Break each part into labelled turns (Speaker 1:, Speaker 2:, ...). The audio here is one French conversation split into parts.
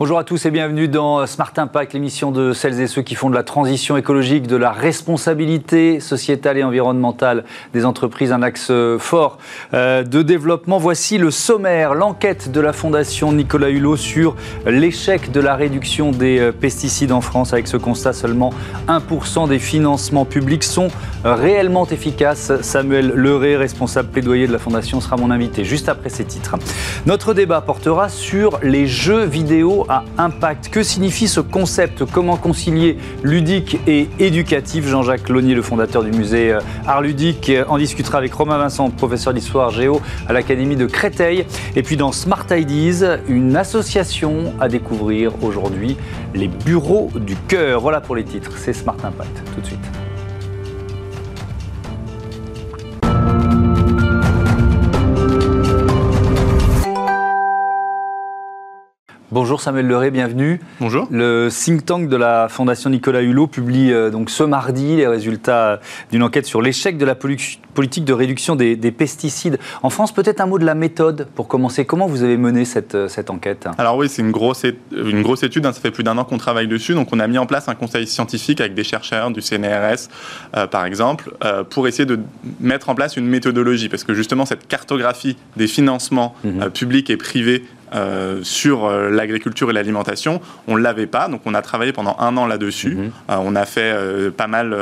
Speaker 1: Bonjour à tous et bienvenue dans Smart Impact, l'émission de celles et ceux qui font de la transition écologique, de la responsabilité sociétale et environnementale des entreprises un axe fort euh, de développement. Voici le sommaire, l'enquête de la Fondation Nicolas Hulot sur l'échec de la réduction des euh, pesticides en France. Avec ce constat, seulement 1% des financements publics sont réellement efficaces. Samuel Leray, responsable plaidoyer de la Fondation, sera mon invité juste après ces titres. Notre débat portera sur les jeux vidéo à impact. Que signifie ce concept? Comment concilier ludique et éducatif? Jean-Jacques Launier, le fondateur du musée euh, Art Ludique, euh, en discutera avec Romain Vincent, professeur d'histoire géo à l'Académie de Créteil. Et puis dans Smart Ideas, une association à découvrir aujourd'hui, les bureaux du cœur. Voilà pour les titres, c'est Smart Impact. Tout de suite. Bonjour Samuel Leray, bienvenue.
Speaker 2: Bonjour.
Speaker 1: Le think tank de la Fondation Nicolas Hulot publie euh, donc ce mardi les résultats d'une enquête sur l'échec de la politique de réduction des, pesticides. En France, peut-être un mot de la méthode pour commencer. Comment vous avez mené cette, euh, cette enquête?
Speaker 2: Alors oui, c'est une grosse, une grosse étude, hein. ça fait plus d'un an qu'on travaille dessus. Donc on a mis en place un conseil scientifique avec des chercheurs du CNRS, euh, par exemple, pour essayer de mettre en place une méthodologie. Parce que justement, cette cartographie des financements mhm. publics et privés euh, sur euh, l'agriculture et l'alimentation. On ne l'avait pas, donc on a travaillé pendant un an là-dessus. Mhm. Euh, on a fait pas mal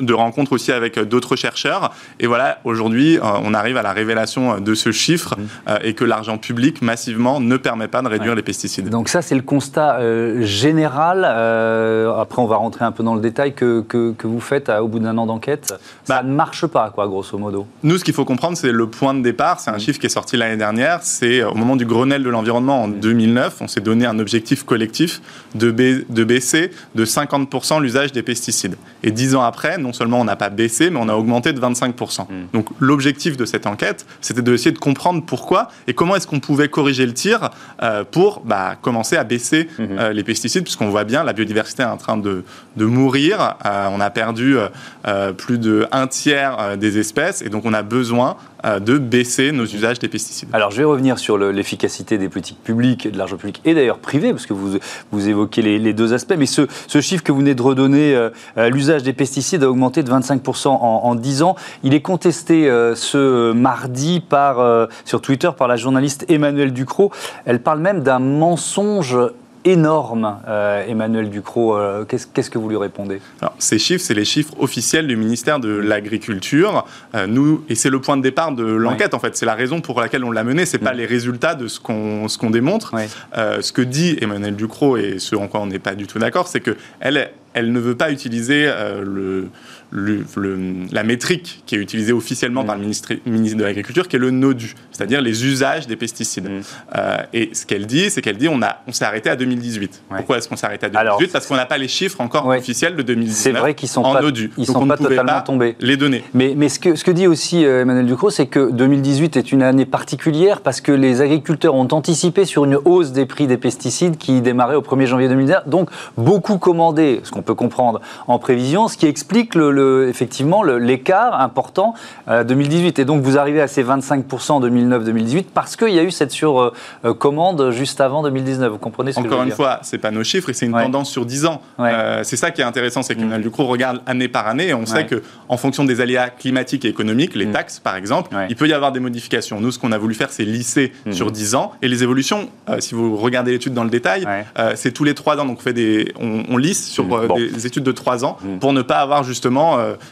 Speaker 2: de rencontres aussi avec d'autres chercheurs. Et voilà, aujourd'hui, euh, on arrive à la révélation de ce chiffre mmh. euh, et que l'argent public massivement ne permet pas de réduire les pesticides.
Speaker 1: Donc ça, c'est le constat euh, général. après, on va rentrer un peu dans le détail que, que, vous faites au bout d'un an d'enquête. ça bah, ne marche pas, quoi, grosso modo.
Speaker 2: Nous, ce qu'il faut comprendre, c'est le point de départ. C'est un mmh. chiffre qui est sorti l'année dernière. C'est au moment du Grenelle de l'environnement en 2009, mmh. on s'est donné un objectif collectif de, de baisser de 50% l'usage des pesticides. Et dix ans après, non seulement on n'a pas baissé, mais on a augmenté de 25%. Hmm. Donc l'objectif de cette enquête, c'était d'essayer de comprendre pourquoi et comment est-ce qu'on pouvait corriger le tir euh, pour bah, commencer à baisser hmm. euh, les pesticides, puisqu'on voit bien la biodiversité est en train de, de mourir. Euh, on a perdu plus de un tiers des espèces et donc on a besoin de baisser nos usages des pesticides.
Speaker 1: Alors je vais revenir sur l'efficacité des politiques publiques, de l'argent public et d'ailleurs privé, parce que vous, vous évoquez les, deux aspects, mais ce, chiffre que vous venez de redonner, l'usage des pesticides a augmenté de 25% en, en, 10 ans. Il est contesté euh, ce mardi par, euh, sur Twitter par la journaliste Emmanuelle Ducrot. Elle parle même d'un mensonge énorme, euh, Emmanuel Ducrot. Qu'est-ce que vous lui répondez?
Speaker 2: Alors, Ces chiffres, c'est les chiffres officiels du ministère de l'Agriculture. nous, et c'est le point de départ de l'enquête, en fait. C'est la raison pour laquelle on l'a menée. Ce n'est pas mm. les résultats de ce qu'on ce qu'on démontre. ce que dit Emmanuel Ducrot, et ce en quoi on n'est pas du tout d'accord, c'est qu'elle elle ne veut pas utiliser le le, la métrique qui est utilisée officiellement par le ministre, ministre de l'Agriculture, qui est le NODU, c'est-à-dire les usages des pesticides. Mm. Euh, et ce qu'elle dit, c'est qu'elle dit on, a, on s'est arrêté à 2018. Pourquoi est-ce qu'on s'est arrêté à 2018 Parce qu'on n'a pas les chiffres encore officiels de 2019
Speaker 1: C'est vrai qu'ils sont
Speaker 2: en
Speaker 1: pas,
Speaker 2: NODU.
Speaker 1: Ils sont pas totalement tombés.
Speaker 2: Les données.
Speaker 1: Mais, mais ce, que, ce que dit aussi euh, Emmanuel Ducrot, c'est que 2018 est une année particulière parce que les agriculteurs ont anticipé sur une hausse des prix des pesticides qui démarrait au 1er janvier 2019. Donc beaucoup commandé, ce qu'on peut comprendre en prévision, ce qui explique le effectivement l'écart important 2018. Euh, Et donc vous arrivez à ces 25% en 2009-2018 parce qu'il y a eu cette surcommande euh, juste avant 2019. Vous comprenez ce
Speaker 2: Encore
Speaker 1: que je
Speaker 2: veux une fois, c'est pas nos chiffres et c'est une tendance sur 10 ans. Euh, c'est ça qui est intéressant, c'est que mm. du coup regarde année par année et on sait que en fonction des aléas climatiques et économiques, les mm. taxes par exemple, il peut y avoir des modifications. Nous, ce qu'on a voulu faire, c'est lisser mm. sur 10 ans et les évolutions. si vous regardez l'étude dans le détail, c'est tous les 3 ans. Donc on fait des, on, lisse sur des études de 3 ans pour ne pas avoir justement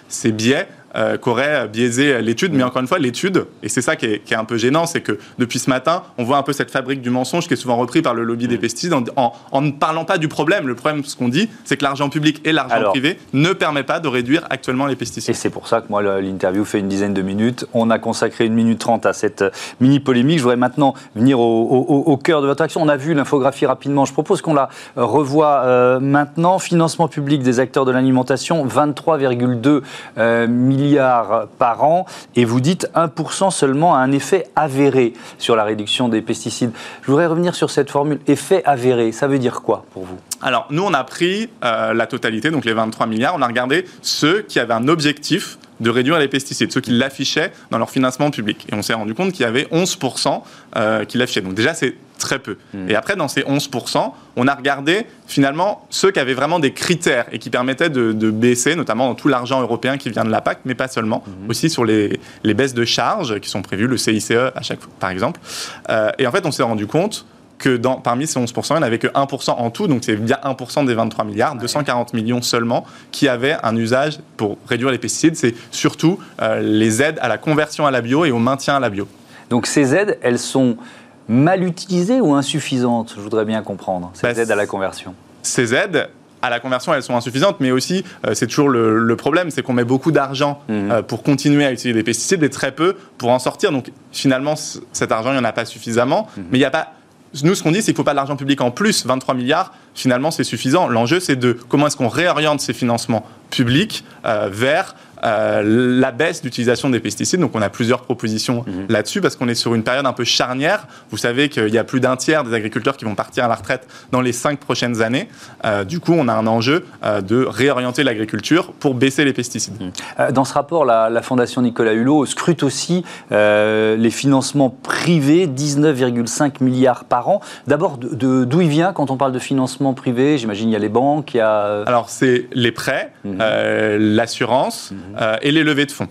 Speaker 2: ces biais euh, qu'aurait biaisé l'étude. Mais encore une fois, l'étude, et c'est ça qui est, un peu gênant, c'est que depuis ce matin, on voit un peu cette fabrique du mensonge qui est souvent repris par le lobby des pesticides en, ne parlant pas du problème. Le problème, ce qu'on dit, c'est que l'argent public et l'argent privé ne permet pas de réduire actuellement les pesticides.
Speaker 1: Et c'est pour ça que moi, l'interview fait une dizaine de minutes. On a consacré une minute trente à cette mini polémique. Je voudrais maintenant venir au, cœur de votre action. On a vu l'infographie rapidement. Je propose qu'on la revoie euh, maintenant. Financement public des acteurs de l'alimentation, 23,2 euh, millions milliards par an et vous dites 1% seulement a un effet avéré sur la réduction des pesticides. Je voudrais revenir sur cette formule effet avéré. Ça veut dire quoi pour vous?
Speaker 2: Alors, nous, on a pris euh, la totalité, donc les 23 milliards. On a regardé ceux qui avaient un objectif de réduire les pesticides, ceux qui l'affichaient dans leur financement public. Et on s'est rendu compte qu'il y avait 11% euh, qui l'affichaient. Donc déjà, c'est très peu. Hmm. Et après, dans ces 11%, on a regardé finalement ceux qui avaient vraiment des critères et qui permettaient de, baisser, notamment dans tout l'argent européen qui vient de la PAC, mais pas seulement, hmm. aussi sur les, baisses de charges qui sont prévues, le CICE à chaque fois, par exemple. Euh, et en fait, on s'est rendu compte que dans, parmi ces 11%, il n'y en avait que 1% en tout, donc c'est bien 1% des 23 milliards, 240 millions seulement, qui avaient un usage pour réduire les pesticides. C'est surtout euh, les aides à la conversion à la bio et au maintien à la bio.
Speaker 1: Donc ces aides, elles sont mal utilisées ou insuffisantes Je voudrais bien comprendre, ces bah, aides à la conversion.
Speaker 2: Ces aides, à la conversion, elles sont insuffisantes, mais aussi, euh, c'est toujours le, problème, c'est qu'on met beaucoup d'argent mhm. euh, pour continuer à utiliser des pesticides et très peu pour en sortir. Donc finalement, cet argent, il n'y en a pas suffisamment, mhm. mais il n'y a pas nous, ce qu'on dit, c'est qu'il ne faut pas de l'argent public en plus. 23 milliards, finalement, c'est suffisant. L'enjeu, c'est de comment est-ce qu'on réoriente ces financements publics euh, vers la baisse d'utilisation des pesticides. Donc on a plusieurs propositions mhm. là-dessus parce qu'on est sur une période un peu charnière. Vous savez qu'il y a plus d'un tiers des agriculteurs qui vont partir à la retraite dans les cinq prochaines années. Euh, du coup, on a un enjeu euh, de réorienter l'agriculture pour baisser les pesticides.
Speaker 1: Mhm. Dans ce rapport, la, Fondation Nicolas Hulot scrute aussi les financements privés, 19,5 milliards par an. D'abord, d'où il vient quand on parle de financement privé? J'imagine il y a les banques, il y a...
Speaker 2: Alors c'est les prêts, mhm. l'assurance, euh, et les levées de fonds.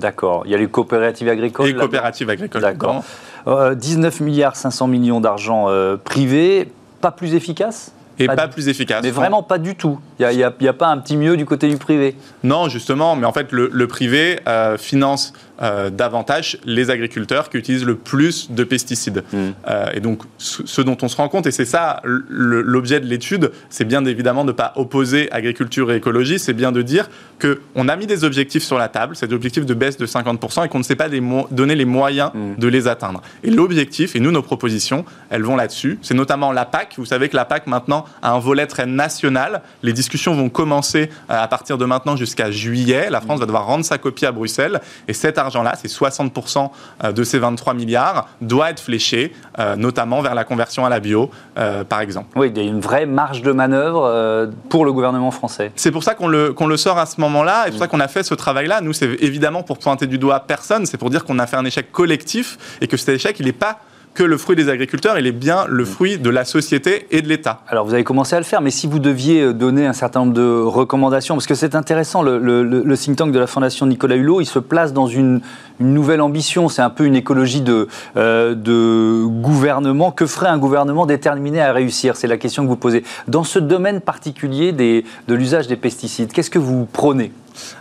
Speaker 1: D'accord. Il y a les coopératives agricoles.
Speaker 2: Les coopératives agricoles.
Speaker 1: D'accord. 19 euh, milliards 500 millions d'argent euh, privé, pas plus efficace
Speaker 2: et pas, plus efficace.
Speaker 1: Mais vraiment pas du tout. Il n'y a, a, pas un petit mieux du côté du privé.
Speaker 2: Non, justement, mais en fait, le, privé finance euh, davantage les agriculteurs qui utilisent le plus de pesticides. Mm. Euh, et donc, ce dont on se rend compte, et c'est ça l'objet de l'étude, c'est bien évidemment de ne pas opposer agriculture et écologie, c'est bien de dire qu'on a mis des objectifs sur la table, des objectifs de baisse de 50%, et qu'on ne sait pas donner les moyens mm. de les atteindre. Et l'objectif, et nous, nos propositions, elles vont là-dessus. C'est notamment la PAC. Vous savez que la PAC, maintenant, a un volet très national. Les discussions vont commencer euh, à partir de maintenant jusqu'à juillet. La France va devoir rendre sa copie à Bruxelles. Et cette argent-là, c'est 60% euh, de ces 23 milliards, doit être fléché, euh, notamment vers la conversion à la bio, euh, par exemple.
Speaker 1: Oui, il y a une vraie marge de manœuvre pour le gouvernement français.
Speaker 2: C'est pour ça qu'on le, qu'on le sort à ce moment-là, et pour ça qu'on a fait ce travail-là. Nous, c'est évidemment pour pointer du doigt personne, c'est pour dire qu'on a fait un échec collectif, et que cet échec, il n'est pas que le fruit des agriculteurs, il est bien le fruit de la société et de l'État.
Speaker 1: Alors vous avez commencé à le faire, mais si vous deviez euh, donner un certain nombre de recommandations, parce que c'est intéressant, le, think tank de la Fondation Nicolas Hulot, il se place dans une, nouvelle ambition, c'est un peu une écologie de, euh, de gouvernement. Que ferait un gouvernement déterminé à réussir? C'est la question que vous posez. Dans ce domaine particulier des, de l'usage des pesticides, qu'est-ce que vous prônez?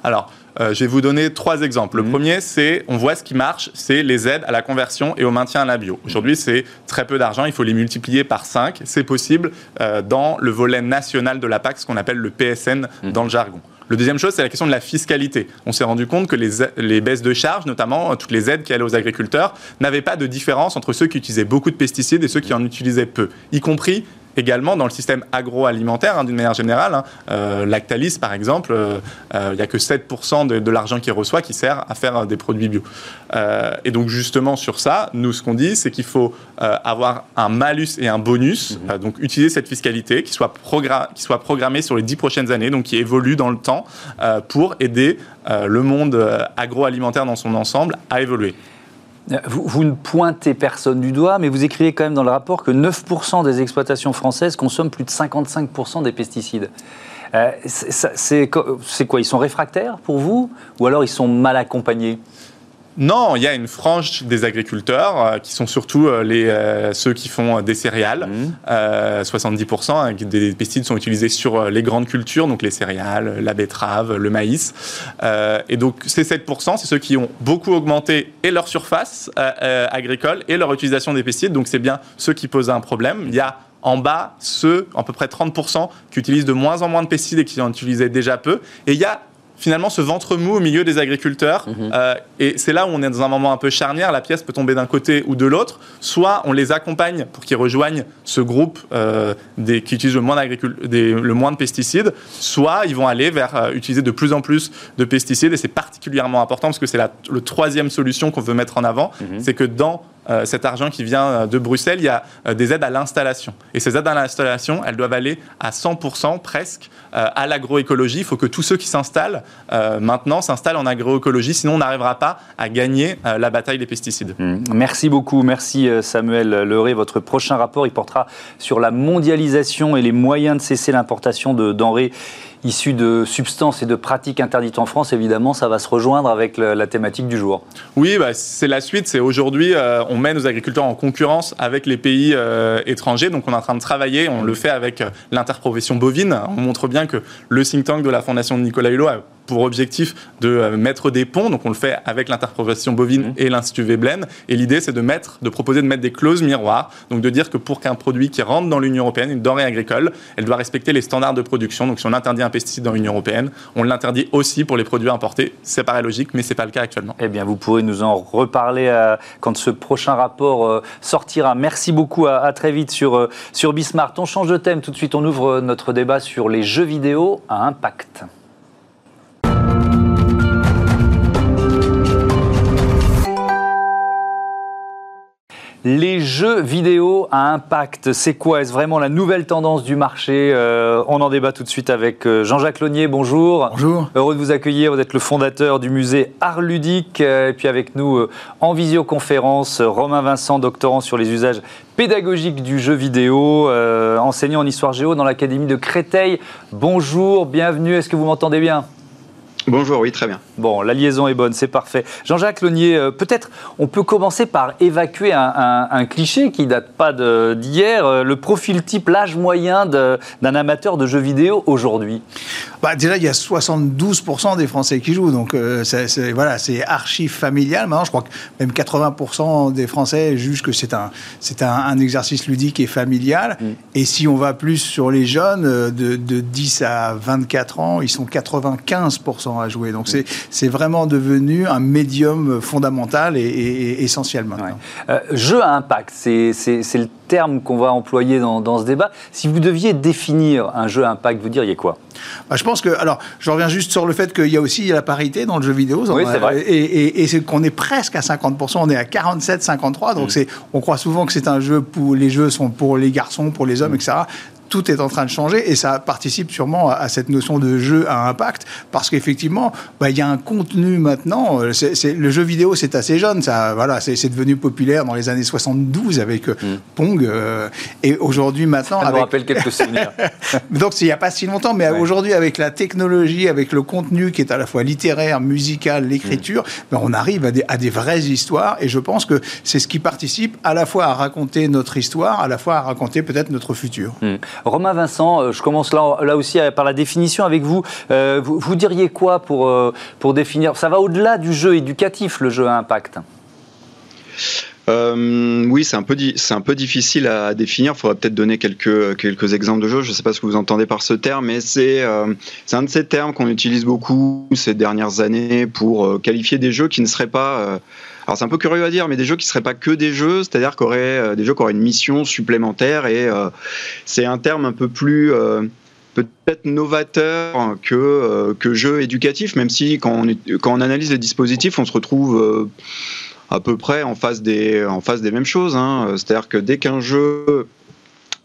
Speaker 2: Alors, euh, je vais vous donner trois exemples. Le mhm. premier, c'est, on voit ce qui marche, c'est les aides à la conversion et au maintien à la bio. Aujourd'hui, c'est très peu d'argent, il faut les multiplier par 5. C'est possible euh, dans le volet national de la PAC, ce qu'on appelle le PSN mhm. dans le jargon. Le deuxième chose, c'est la question de la fiscalité. On s'est rendu compte que les, les, baisses de charges, notamment toutes les aides qui allaient aux agriculteurs, n'avaient pas de différence entre ceux qui utilisaient beaucoup de pesticides et ceux qui en utilisaient peu, y compris également dans le système agroalimentaire, hein, d'une manière générale. Hein. Euh, Lactalis, par exemple, euh, euh, il n'y a que 7% de, l'argent qu'il reçoit qui sert à faire des produits bio. et donc, justement, sur ça, nous, ce qu'on dit, c'est qu'il faut avoir un malus et un bonus, mhm. donc utiliser cette fiscalité qui soit, qui soit programmée sur les 10 prochaines années, donc qui évolue dans le temps, pour aider le monde agroalimentaire dans son ensemble à évoluer.
Speaker 1: Vous, ne pointez personne du doigt, mais vous écrivez quand même dans le rapport que 9% des exploitations françaises consomment plus de 55% des pesticides. Euh, c'est quoi Ils sont réfractaires pour vous Ou alors ils sont mal accompagnés?
Speaker 2: Non, il y a une frange des agriculteurs euh, qui sont surtout euh, les, euh, ceux qui font des céréales. 70% mmh. hein, des pesticides sont utilisés sur les grandes cultures, donc les céréales, la betterave, le maïs. et donc ces 7%, c'est ceux qui ont beaucoup augmenté et leur surface agricole et leur utilisation des pesticides. Donc c'est bien ceux qui posent un problème. Il y a en bas ceux, à peu près 30%, qui utilisent de moins en moins de pesticides et qui en utilisaient déjà peu. Et il y a finalement ce ventre mou au milieu des agriculteurs. Mhm. Euh, et c'est là où on est dans un moment un peu charnière. La pièce peut tomber d'un côté ou de l'autre. Soit on les accompagne pour qu'ils rejoignent ce groupe euh, des, qui utilise le moins, des, le moins de pesticides, soit ils vont aller vers euh, utiliser de plus en plus de pesticides. Et c'est particulièrement important parce que c'est la le troisième solution qu'on veut mettre en avant. Mhm. C'est que dans cet argent qui vient euh, de Bruxelles, il y a euh, des aides à l'installation. Et ces aides à l'installation, elles doivent aller à 100% presque à l'agroécologie. Il faut que tous ceux qui s'installent s'installe maintenant, s'installe en agroécologie, sinon on n'arrivera pas à gagner la bataille des pesticides.
Speaker 1: Mmh. Merci beaucoup, merci Samuel Leray. Votre prochain rapport, il portera sur la mondialisation et les moyens de cesser l'importation de denrées issus de substances et de pratiques interdites en France, évidemment, ça va se rejoindre avec la, thématique du jour.
Speaker 2: Oui, bah, c'est la suite. C'est aujourd'hui, euh, on met nos agriculteurs en concurrence avec les pays euh, étrangers. Donc, on est en train de travailler. On le fait avec euh, l'interprofession bovine. On montre bien que le think tank de la fondation de Nicolas Hulot a pour objectif de euh, mettre des ponts. Donc on le fait avec l'interprofession bovine mmh. et l'Institut Veblen. Et l'idée, c'est de mettre, de proposer de mettre des clauses miroirs. Donc de dire que pour qu'un produit qui rentre dans l'Union européenne, une denrée agricole, elle doit respecter les standards de production. Donc si on interdit un pesticide dans l'Union européenne, on l'interdit aussi pour les produits importés. C'est paraît logique, mais c'est pas le cas actuellement.
Speaker 1: Eh bien, vous pourrez nous en reparler euh, quand ce prochain rapport euh, sortira. Merci beaucoup. À, très vite sur, sur Bismart. On change de thème tout de suite. On ouvre notre débat sur les jeux vidéo à impact. Les jeux vidéo à impact, c'est quoi? Est-ce vraiment la nouvelle tendance du marché? Euh, On en débat tout de suite avec euh, Jean-Jacques Launier. Bonjour.
Speaker 3: Bonjour.
Speaker 1: Heureux de vous accueillir. Vous êtes le fondateur du musée Art Ludique. Euh, et puis avec nous en visioconférence, Romain Vincent, doctorant sur les usages pédagogiques du jeu vidéo, enseignant en histoire géo dans l'Académie de Créteil. Bonjour, bienvenue. Est-ce que vous m'entendez bien?
Speaker 3: Bonjour, oui, très bien.
Speaker 1: Bon, la liaison est bonne, c'est parfait. Jean-Jacques Lonier, euh, peut-être on peut commencer par évacuer un, cliché qui date pas d'hier, euh, le profil type, l'âge moyen d'un amateur de jeux vidéo aujourd'hui.
Speaker 3: Bah, déjà, il y a 72% des Français qui jouent, donc euh, c'est voilà, c'est archi familial. Maintenant, je crois que même 80% des Français jugent que c'est un, c'est un, exercice ludique et familial. Mm. Et si on va plus sur les jeunes de, de 10 à 24 ans, ils sont 95% à jouer. Donc c'est vraiment devenu un médium fondamental et, essentiel maintenant.
Speaker 1: Euh, jeu à impact, c'est le terme qu'on va employer dans, ce débat. Si vous deviez définir un jeu à impact, vous diriez quoi?
Speaker 3: Bah, Je pense que, alors, je reviens juste sur le fait qu'il y a aussi la parité dans le jeu vidéo.
Speaker 1: Oui, c'est vrai.
Speaker 3: Et, c'est qu'on est presque à 50%, on est à 47-53. Donc, mm. c'est, on croit souvent que c'est un jeu pour les jeux sont pour les garçons, pour les hommes, mm. etc tout est en train de changer et ça participe sûrement à, cette notion de jeu à impact parce qu'effectivement, bah, il y a un contenu maintenant. Euh, le jeu vidéo, c'est assez jeune. Ça, voilà, c'est, devenu populaire dans les années 72 avec euh, mm. Pong euh, et aujourd'hui maintenant.
Speaker 1: Ça me rappelle quelques souvenirs.
Speaker 3: Donc il n'y a pas si longtemps, mais aujourd'hui avec la technologie, avec le contenu qui est à la fois littéraire, musical, l'écriture, mm. ben, on arrive à des, à des vraies histoires et je pense que c'est ce qui participe à la fois à raconter notre histoire, à la fois à raconter peut-être notre futur.
Speaker 1: Mm. Romain Vincent, euh, je commence là, aussi euh, par la définition avec vous. Euh, vous, diriez quoi pour, définir? Ça va au-delà du jeu éducatif, le jeu à impact
Speaker 4: oui, c'est un peu difficile à définir. Il faudrait peut-être donner quelques quelques exemples de jeux. Je ne sais pas ce que vous entendez par ce terme, mais c'est c'est un de ces termes qu'on utilise beaucoup ces dernières années pour qualifier des jeux qui ne seraient pas alors c'est un peu curieux à dire, mais des jeux qui seraient pas que des jeux, c'est-à-dire euh, des jeux qui auraient une mission supplémentaire et euh, c'est un terme un peu plus euh, peut-être novateur que, que jeu éducatif, même si quand on, quand on analyse les dispositifs, on se retrouve à peu près en face des, en face des mêmes choses. Hein. C'est-à-dire que dès qu'un jeu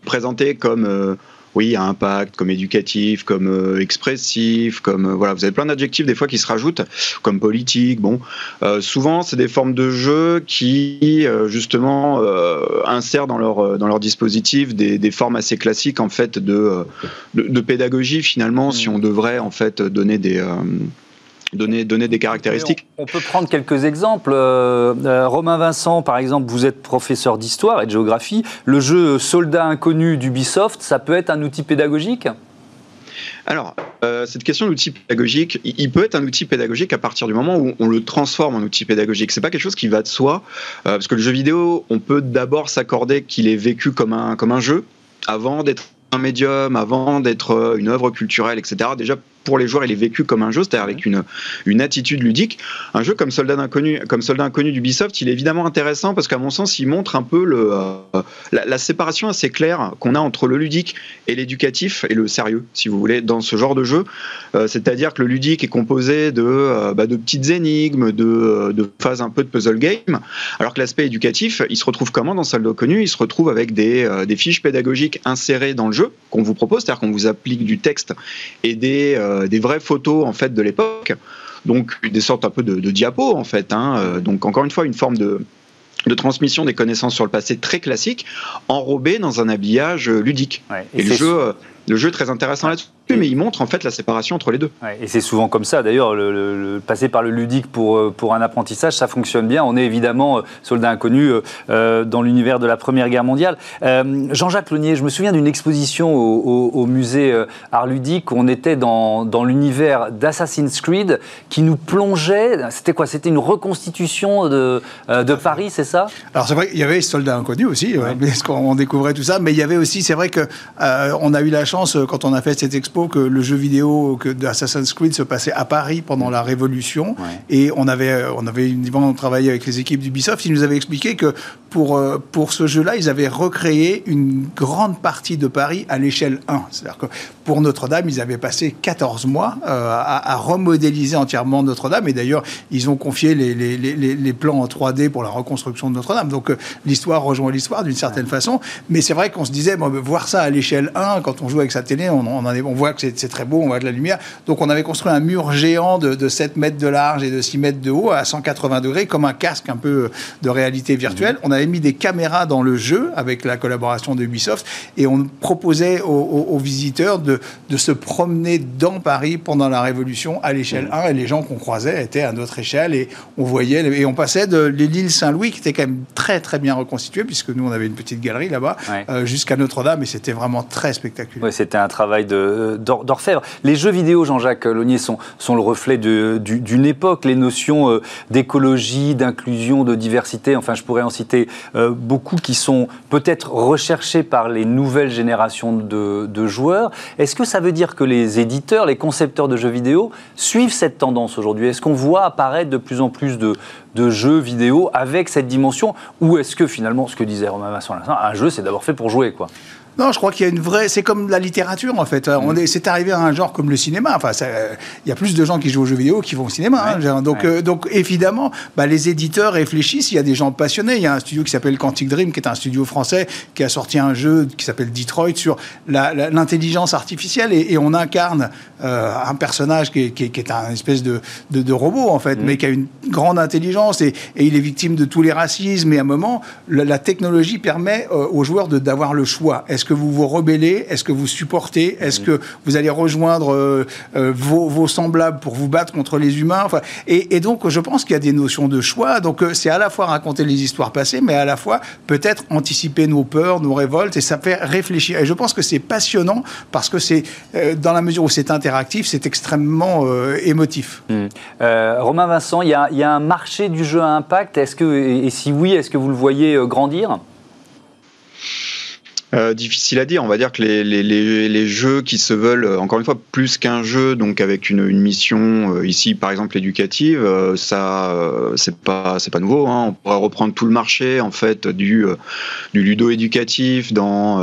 Speaker 4: présenté comme oui, à impact, comme éducatif, comme euh, expressif, comme euh, voilà, vous avez plein d'adjectifs des fois qui se rajoutent, comme politique. Bon, euh, souvent c'est des formes de jeu qui justement insèrent dans leur dans leur dispositif des, des, formes assez classiques en fait de de, pédagogie finalement, si mmh. on devrait en fait donner des Donner, donner, des caractéristiques.
Speaker 1: On, peut prendre quelques exemples. Romain Vincent, par exemple, vous êtes professeur d'histoire et de géographie. Le jeu Soldat inconnu d'Ubisoft, ça peut être un outil pédagogique?
Speaker 4: Alors, euh, cette question d'outil pédagogique, il peut être un outil pédagogique à partir du moment où on le transforme en outil pédagogique. C'est pas quelque chose qui va de soi, euh, parce que le jeu vidéo, on peut d'abord s'accorder qu'il est vécu comme un, comme un jeu avant d'être un médium, avant d'être une œuvre culturelle, etc. Déjà, pour les joueurs, il est vécu comme un jeu, c'est-à-dire avec une, une attitude ludique. Un jeu comme Soldat Inconnu, comme Soldat Inconnu d'Ubisoft, il est évidemment intéressant parce qu'à mon sens, il montre un peu le, euh, la, séparation assez claire qu'on a entre le ludique et l'éducatif et le sérieux, si vous voulez, dans ce genre de jeu. Euh, c'est-à-dire que le ludique est composé de, euh, bah, de petites énigmes, de, de, phases un peu de puzzle game, alors que l'aspect éducatif, il se retrouve comment dans Soldat Inconnu? Il se retrouve avec des, des fiches pédagogiques insérées dans le jeu qu'on vous propose, c'est-à-dire qu'on vous applique du texte et des des vraies photos en fait de l'époque donc des sortes un peu de, de diapos en fait. Hein. Donc encore une fois, une forme de, de transmission des connaissances sur le passé très classique, enrobé dans un habillage ludique. et, le jeu, le jeu est très intéressant là-dessus mais il montre en fait la séparation entre les deux.
Speaker 1: et c'est souvent comme ça. D'ailleurs, le, passer par le ludique pour, euh, pour un apprentissage, ça fonctionne bien. On est évidemment, euh, soldat inconnu, euh, dans l'univers de la Première Guerre mondiale. Jean-Jacques Lonier, je me souviens d'une exposition au, musée Art Ludique où on était dans, dans l'univers d'Assassin's Creed qui nous plongeait. C'était quoi? C'était une reconstitution de, de Paris, c'est ça?
Speaker 3: Alors c'est vrai qu'il y avait Soldats Inconnus aussi, parce qu'on découvrait tout ça, mais il y avait aussi, c'est vrai que on a eu la chance quand on a fait cette expo que le jeu vidéo que d'Assassin's Creed se passait à Paris pendant la Révolution. Et on avait, on avait travaillé avec les équipes d'Ubisoft. Ils nous avaient expliqué que pour, euh, pour ce jeu-là, ils avaient recréé une grande partie de Paris à l'échelle 1. C'est-à-dire que pour Notre-Dame, ils avaient passé 14 mois euh, à, remodéliser entièrement Notre-Dame. Et d'ailleurs, ils ont confié les, les, les, les, plans en 3D pour la reconstruction de Notre-Dame. Donc euh, l'histoire rejoint l'histoire d'une certaine façon. Mais c'est vrai qu'on se disait, voir ça à l'échelle 1, quand on joue avec sa télé, on, on, on voit que c'est très beau, on voit de la lumière. Donc on avait construit un mur géant de, 7 mètres de large et de 6 mètres de haut à 180 degrés, comme un casque un peu de réalité virtuelle. Mmh. On avait mis des caméras dans le jeu avec la collaboration de Ubisoft et on proposait aux, visiteurs de, de, se promener dans Paris pendant la Révolution à l'échelle 1 mmh. et les gens qu'on croisait étaient à notre échelle et on voyait et on passait de l'île Saint-Louis qui était quand même très très bien reconstituée puisque nous on avait une petite galerie là-bas euh, jusqu'à Notre-Dame et c'était vraiment très spectaculaire.
Speaker 1: Ouais, c'était un travail d'orfèvre. Les jeux vidéo, Jean-Jacques Launier, sont, sont le reflet d'une époque. Les notions euh, d'écologie, d'inclusion, de diversité, enfin je pourrais en citer euh, beaucoup qui sont peut-être recherchés par les nouvelles générations de, joueurs. Est-ce que ça veut dire que les éditeurs, les concepteurs de jeux vidéo suivent cette tendance aujourd'hui? Est-ce qu'on voit apparaître de plus en plus de, jeux vidéo avec cette dimension? Ou est-ce que finalement, ce que disait Romain Vincent un jeu c'est d'abord fait pour jouer quoi?
Speaker 3: Non, je crois qu'il y a une vraie. C'est comme la littérature en fait. On mm. est, c'est arrivé à un genre comme le cinéma. Enfin, il y a plus de gens qui jouent aux jeux vidéo qui vont au cinéma. Hein, donc, euh, donc évidemment, bah, les éditeurs réfléchissent. Il y a des gens passionnés. Il y a un studio qui s'appelle Quantic Dream, qui est un studio français, qui a sorti un jeu qui s'appelle Detroit sur l'intelligence artificielle et, on incarne euh, un personnage qui est, qui, est, un espèce de, de, robot en fait, mm. mais qui a une grande intelligence et, et, il est victime de tous les racismes. Et à un moment, la, technologie permet euh, aux joueurs d'avoir le choix. Est-ce que vous vous rebellez Est-ce que vous supportez Est-ce que vous allez rejoindre euh, euh, vos, semblables pour vous battre contre les humains enfin, et, donc, je pense qu'il y a des notions de choix. Donc, euh, c'est à la fois raconter les histoires passées, mais à la fois peut-être anticiper nos peurs, nos révoltes, et ça fait réfléchir. Et je pense que c'est passionnant parce que c'est, dans la mesure où c'est interactif, c'est extrêmement émotif.
Speaker 1: Mmh. Romain Vincent, il y, a, un marché du jeu à impact. Est-ce que, et si oui, est-ce que vous le voyez grandir?
Speaker 4: Euh, difficile à dire. On va dire que les, les, les, jeux qui se veulent, euh, encore une fois, plus qu'un jeu, donc avec une, une mission euh, ici, par exemple éducative, ça, c'est pas, c'est pas nouveau. Hein. On pourrait reprendre tout le marché en fait du, du ludo éducatif dans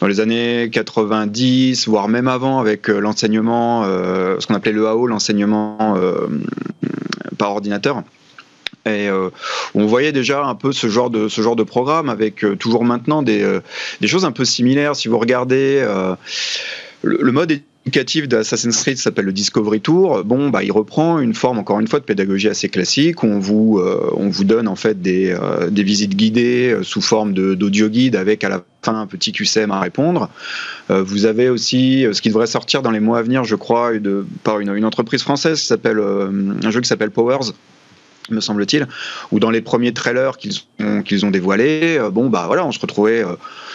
Speaker 4: dans les années 90, voire même avant, avec l'enseignement, ce qu'on appelait le AO, l'enseignement par ordinateur. Et euh, on voyait déjà un peu ce genre de, ce genre de programme avec euh, toujours maintenant des, euh, des, choses un peu similaires. Si vous regardez le, mode éducatif d'Assassin's Creed s'appelle le Discovery Tour. Bon, bah, il reprend une forme, encore une fois, de pédagogie assez classique. On vous, on vous donne en fait des, des visites guidées sous forme d'audio guide avec à la fin un petit QCM à répondre. vous avez aussi ce qui devrait sortir dans les mois à venir, je crois, par une, une entreprise française qui s'appelle un jeu qui s'appelle Powers me semble-t-il, ou dans les premiers trailers qu'ils ont, ont dévoilés, euh, bon bah voilà, on se retrouvait euh,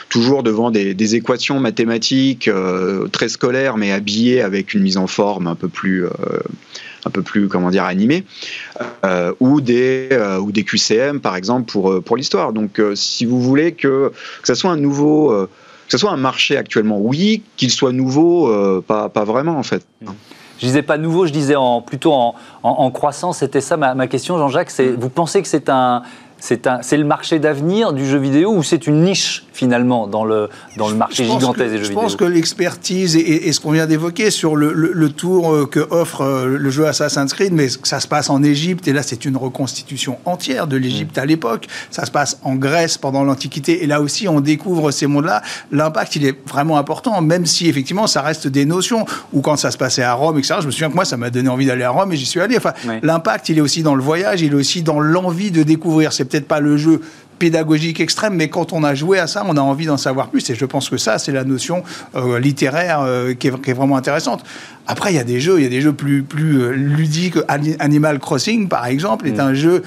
Speaker 4: toujours devant des, équations mathématiques euh, très scolaires, mais habillées avec une mise en forme un peu plus, un peu plus comment dire animée, ou des ou des QCM par exemple pour pour l'histoire. Donc si vous voulez que, que ça soit un nouveau que ce soit un marché actuellement, oui, qu'il soit nouveau, pas, pas vraiment en fait.
Speaker 1: Mmh. Je disais pas nouveau, je disais en, plutôt en, en, croissance. C'était ça ma, question, Jean-Jacques. Mm. vous pensez que un, c'est le marché d'avenir du jeu vidéo ou c'est une niche? Finalement dans le, dans le marché gigantesque des jeux
Speaker 3: vidéo Je pense que l'expertise et, ce qu'on vient d'évoquer sur le, tour euh, que offre euh, le jeu Assassin's Creed, mais ça se passe en Égypte, et là c'est une reconstitution entière de l'Égypte à l'époque, ça se passe en Grèce pendant l'Antiquité, et là aussi on découvre ces mondes-là, l'impact il est vraiment important, même si effectivement ça reste des notions, ou quand ça se passait à Rome, etc. Je me souviens que moi ça m'a donné envie d'aller à Rome et j'y suis allé. Enfin, l'impact il est aussi dans le voyage, il est aussi dans l'envie de découvrir. C'est peut-être pas le jeu pédagogique extrême, mais quand on a joué à ça, on a envie d'en savoir plus. Et je pense que ça, c'est la notion euh, littéraire euh, qui, est, qui, est, vraiment intéressante. Après, il y a des jeux, il y a des jeux plus, plus euh, ludiques. Animal Crossing, par exemple, est mm. un jeu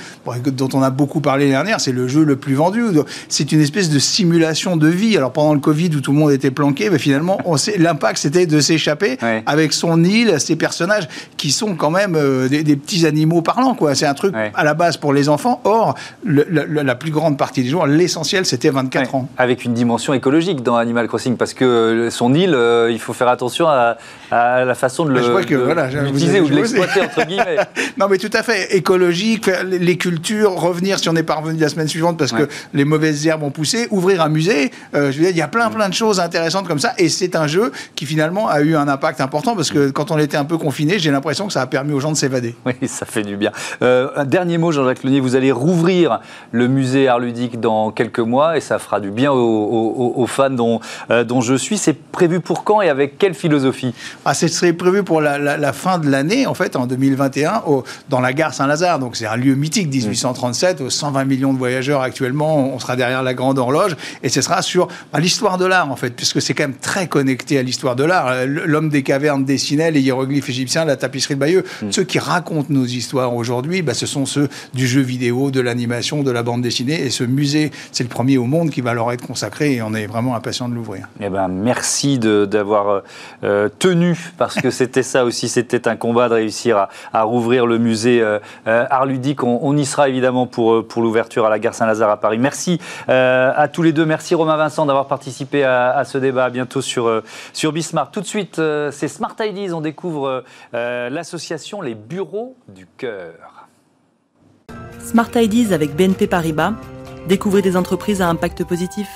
Speaker 3: dont on a beaucoup parlé l'année dernière. C'est le jeu le plus vendu. C'est une espèce de simulation de vie. Alors pendant le Covid, où tout le monde était planqué, mais finalement, l'impact, c'était de s'échapper avec son île, ses personnages qui sont quand même euh, des, petits animaux parlants. Quoi. C'est un truc à la base pour les enfants. Or, la plus grande partie des joueurs, l'essentiel, c'était 24 ans.
Speaker 1: Avec une dimension écologique dans Animal Crossing, parce que son île, euh, il faut faire attention à, à la façon de le, l'utiliser ou de l'exploiter, entre guillemets.
Speaker 3: non, mais tout à fait. Écologique, les cultures, revenir si on n'est pas revenu la semaine suivante parce que les mauvaises herbes ont poussé, ouvrir un musée. Euh, je veux dire, il y a plein, plein de choses intéressantes comme ça. Et c'est un jeu qui finalement a eu un impact important parce que quand on était un peu confiné, j'ai l'impression que ça a permis aux gens de s'évader.
Speaker 1: Oui, ça fait du bien. Euh, un dernier mot, Jean-Jacques Lenier, vous allez rouvrir le musée Art Ludique dans quelques mois et ça fera du bien aux, fans dont, euh, dont je suis. C'est prévu pour quand et avec quelle philosophie?
Speaker 3: Ah, Ce serait prévu pour la, fin de l'année, en fait, en 2021, au, dans la gare Saint-Lazare. Donc c'est un lieu mythique, 1837, 120 millions de voyageurs actuellement. On sera derrière la grande horloge et ce sera sur bah, l'histoire de l'art, en fait, puisque c'est quand même très connecté à l'histoire de l'art. L'homme des cavernes dessinait les hiéroglyphes égyptiens, la tapisserie de Bayeux. Mm. Ceux qui racontent nos histoires aujourd'hui, bah, ce sont ceux du jeu vidéo, de l'animation, de la bande dessinée. Et ce musée, c'est le premier au monde qui va leur être consacré et on est vraiment impatient de l'ouvrir.
Speaker 1: Eh ben, merci d'avoir euh, tenu parce que c'était ça aussi, c'était un combat de réussir à, rouvrir le musée euh, euh, Art Ludique. On, y sera évidemment pour, euh, pour l'ouverture à la gare Saint-Lazare à Paris. Merci à tous les deux. Merci Romain Vincent d'avoir participé à, ce débat. À bientôt sur, sur Bismarck. Tout de suite, c'est Smart Ideas. On découvre l'association Les Bureaux du Cœur.
Speaker 5: Smart Ideas avec BNP Paribas. Découvrez des entreprises à impact positif.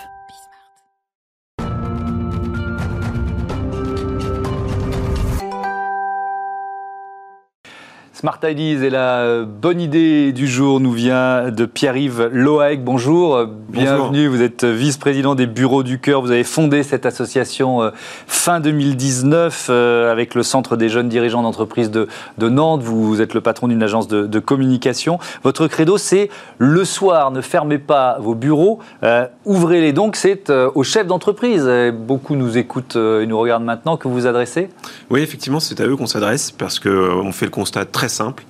Speaker 1: Smart Ideas et la euh, bonne idée du jour nous vient de Pierre-Yves Loaec. Bonjour, bienvenue. Vous êtes vice-président des Bureaux du Cœur. Vous avez fondé cette association euh, fin 2019 euh, avec le Centre des jeunes dirigeants d'entreprise de, Nantes. Vous êtes le patron d'une agence de, communication. Votre credo, c'est le soir, ne fermez pas vos bureaux, ouvrez-les donc. C'est aux chefs d'entreprise. Beaucoup nous écoutent et nous regardent maintenant que vous vous adressez?
Speaker 6: Oui, effectivement, c'est à eux qu'on s'adresse parce qu'on fait le constat très simple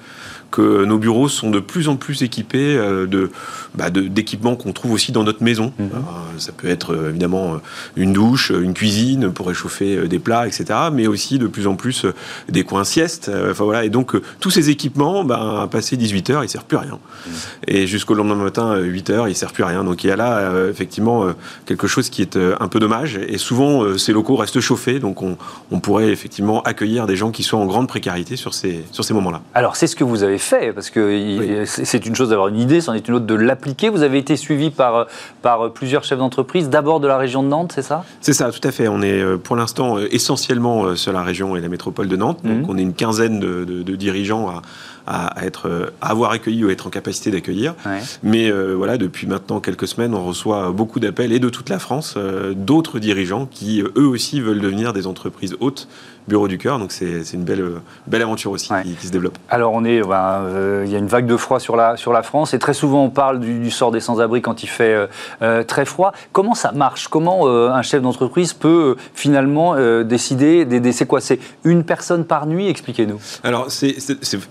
Speaker 6: que nos bureaux sont de plus en plus équipés euh, de, bah, d'équipements qu'on trouve aussi dans notre maison. Mhm. Euh, ça peut être euh, évidemment une douche, une cuisine pour réchauffer des plats, etc. Mais aussi de plus en plus des coins siestes. Enfin voilà. Et donc tous ces équipements, bah, à passer 18 heures, ils servent plus à rien. Mhm. Et jusqu'au lendemain matin, 8 heures, ils servent plus à rien. Donc il y a là effectivement quelque chose qui est un peu dommage. Et souvent ces locaux restent chauffés, donc on, on pourrait effectivement accueillir des gens qui sont en grande précarité sur ces sur ces moments-là.
Speaker 1: Alors c'est ce que vous avez fait, parce que c'est une chose d'avoir une idée, c'en est une autre de l'appliquer. Vous avez été suivi par, par plusieurs chefs d'entreprise, d'abord de la région de Nantes, c'est ça?
Speaker 6: C'est ça, tout à fait. On est euh, pour l'instant euh, essentiellement euh, sur la région et la métropole de Nantes. Donc mhm. on est une quinzaine de, dirigeants à, à, être, à avoir accueilli ou être en capacité d'accueillir. Mais voilà, depuis maintenant quelques semaines, on reçoit beaucoup d'appels et de toute la France, d'autres dirigeants qui eux aussi veulent devenir des entreprises hautes Bureau du Cœur. Donc c'est une belle, belle aventure aussi qui, se développe.
Speaker 1: Alors on est, ben, euh, il y a une vague de froid sur la, sur la France et très souvent on parle du, sort des sans-abri quand il fait euh, euh, très froid. Comment ça marche? Comment un chef d'entreprise peut finalement décider d'aider C'est quoi? C'est une personne par nuit? Expliquez-nous.
Speaker 6: Alors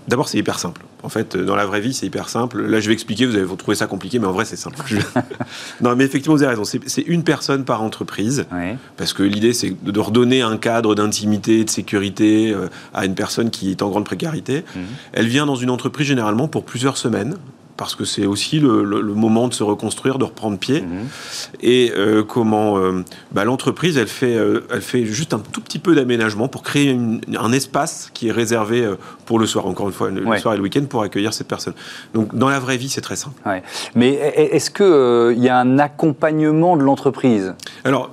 Speaker 6: d'abord c'est hyper simple. En fait, dans la vraie vie, c'est hyper simple. Là, je vais expliquer, vous allez vous trouver ça compliqué, mais en vrai, c'est simple. non, mais effectivement, vous avez raison. C'est une personne par entreprise. Parce que l'idée, c'est de redonner un cadre d'intimité, de sécurité euh, à une personne qui est en grande précarité. Mhm. Elle vient dans une entreprise généralement pour plusieurs semaines parce que c'est aussi le, moment de se reconstruire, de reprendre pied. Mhm. Et euh, comment euh, bah, l'entreprise, elle fait, euh, elle fait juste un tout petit peu d'aménagement pour créer un espace qui est réservé pour le soir, encore une fois, le soir et le week-end, pour accueillir cette personne. Donc dans la vraie vie, c'est très simple.
Speaker 1: Mais est-ce qu'il y a un accompagnement de l'entreprise?
Speaker 6: Alors,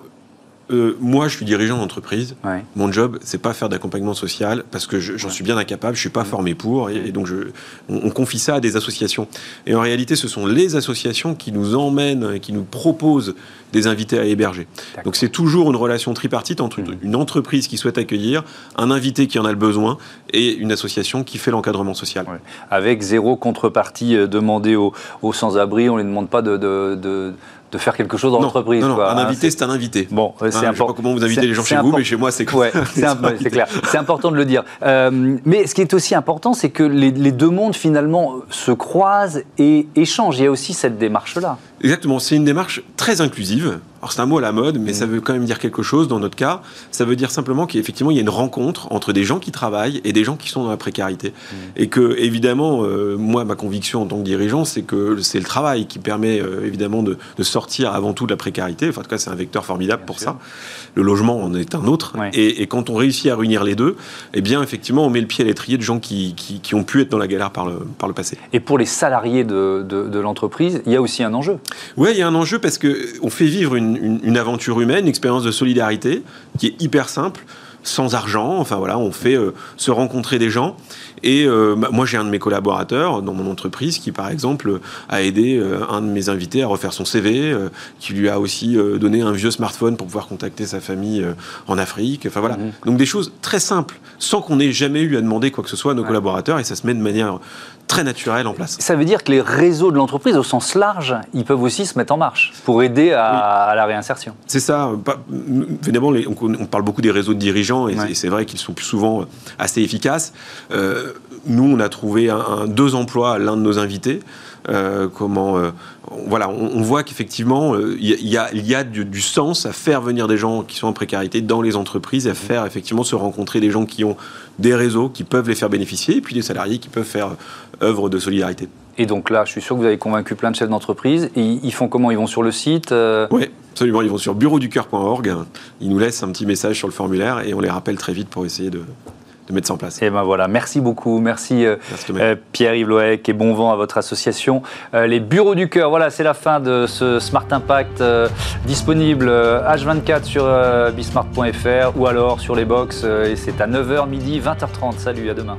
Speaker 6: euh, moi, je suis dirigeant d'entreprise. Mon job, c'est pas faire d'accompagnement social parce que j'en suis bien incapable. Je suis pas formé pour, et, donc je, on, confie ça à des associations. Et en réalité, ce sont les associations qui nous emmènent, qui nous proposent des invités à héberger. Donc c'est toujours une relation tripartite entre mmh. une entreprise qui souhaite accueillir, un invité qui en a le besoin et une association qui fait l'encadrement social.
Speaker 1: Avec zéro contrepartie euh, demandée aux, sans-abri, on ne les demande pas de de faire quelque chose dans l'entreprise.
Speaker 6: Non, non, un hein, invité, c'est un invité.
Speaker 1: Bon,
Speaker 6: c'est important. Je sais pas comment vous invitez les gens chez vous, mais chez moi, c'est
Speaker 1: ouais, c'est clair. C'est important de le dire. Euh, mais ce qui est aussi important, c'est que les, les, deux mondes, finalement, se croisent et échangent. Il y a aussi cette démarche-là.
Speaker 6: Exactement. C'est une démarche très inclusive. Alors c'est un mot à la mode, mais ça mm. veut quand même dire quelque chose dans notre cas. Ça veut dire simplement qu'effectivement il y a une rencontre entre des gens qui travaillent et des gens qui sont dans la précarité. Mm. Et que évidemment, euh, moi ma conviction en tant que dirigeant, c'est que c'est le travail qui permet euh, évidemment de, sortir avant tout de la précarité. Enfin, en tout cas, c'est un vecteur formidable pour ça. Le logement en est un autre. Et, quand on réussit à réunir les deux, eh bien effectivement, on met le pied à l'étrier de gens qui, qui, ont pu être dans la galère par le, par le passé.
Speaker 1: Et pour les salariés de, de, de l'entreprise, il y a aussi un enjeu.
Speaker 6: Oui, il y a un enjeu parce que on fait vivre une une, aventure humaine, une expérience de solidarité qui est hyper simple sans argent. Enfin voilà, on fait euh, se rencontrer des gens. Et euh, bah, moi, j'ai un de mes collaborateurs dans mon entreprise qui, par exemple, a aidé euh, un de mes invités à refaire son CV, qui lui a aussi donné un vieux smartphone pour pouvoir contacter sa famille en Afrique. Enfin voilà. Mmh. Donc des choses très simples, sans qu'on ait jamais eu à demander quoi que ce soit à nos collaborateurs, et ça se met de manière très naturel en place.
Speaker 1: Ça veut dire que les réseaux de l'entreprise, au sens large, ils peuvent aussi se mettre en marche pour aider à, la réinsertion.
Speaker 6: C'est ça. Évidemment, on, parle beaucoup des réseaux de dirigeants et, c'est vrai qu'ils sont plus souvent assez efficaces. Euh, nous, on a trouvé un, deux emplois à l'un de nos invités. Euh, comment euh, voilà, on, voit qu'effectivement il y, a, du, sens à faire venir des gens qui sont en précarité dans les entreprises, à faire effectivement se rencontrer des gens qui ont des réseaux qui peuvent les faire bénéficier, et puis des salariés qui peuvent faire œuvre de solidarité.
Speaker 1: Et donc là, je suis sûr que vous avez convaincu plein de chefs d'entreprise. Ils font comment? Ils vont sur le site
Speaker 6: euh? Oui, absolument. Ils vont sur bureauducoeur.org. Ils nous laissent un petit message sur le formulaire et on les rappelle très vite pour essayer de, mettre ça en place.
Speaker 1: Et ben voilà, merci beaucoup. Merci, euh, euh, Pierre-Yves Loec et bon vent à votre association. les bureaux du cœur, voilà, c'est la fin de ce Smart Impact disponible H24 sur bismart.fr ou alors sur les box. et c'est à 9h, midi, 20h30. Salut, à demain.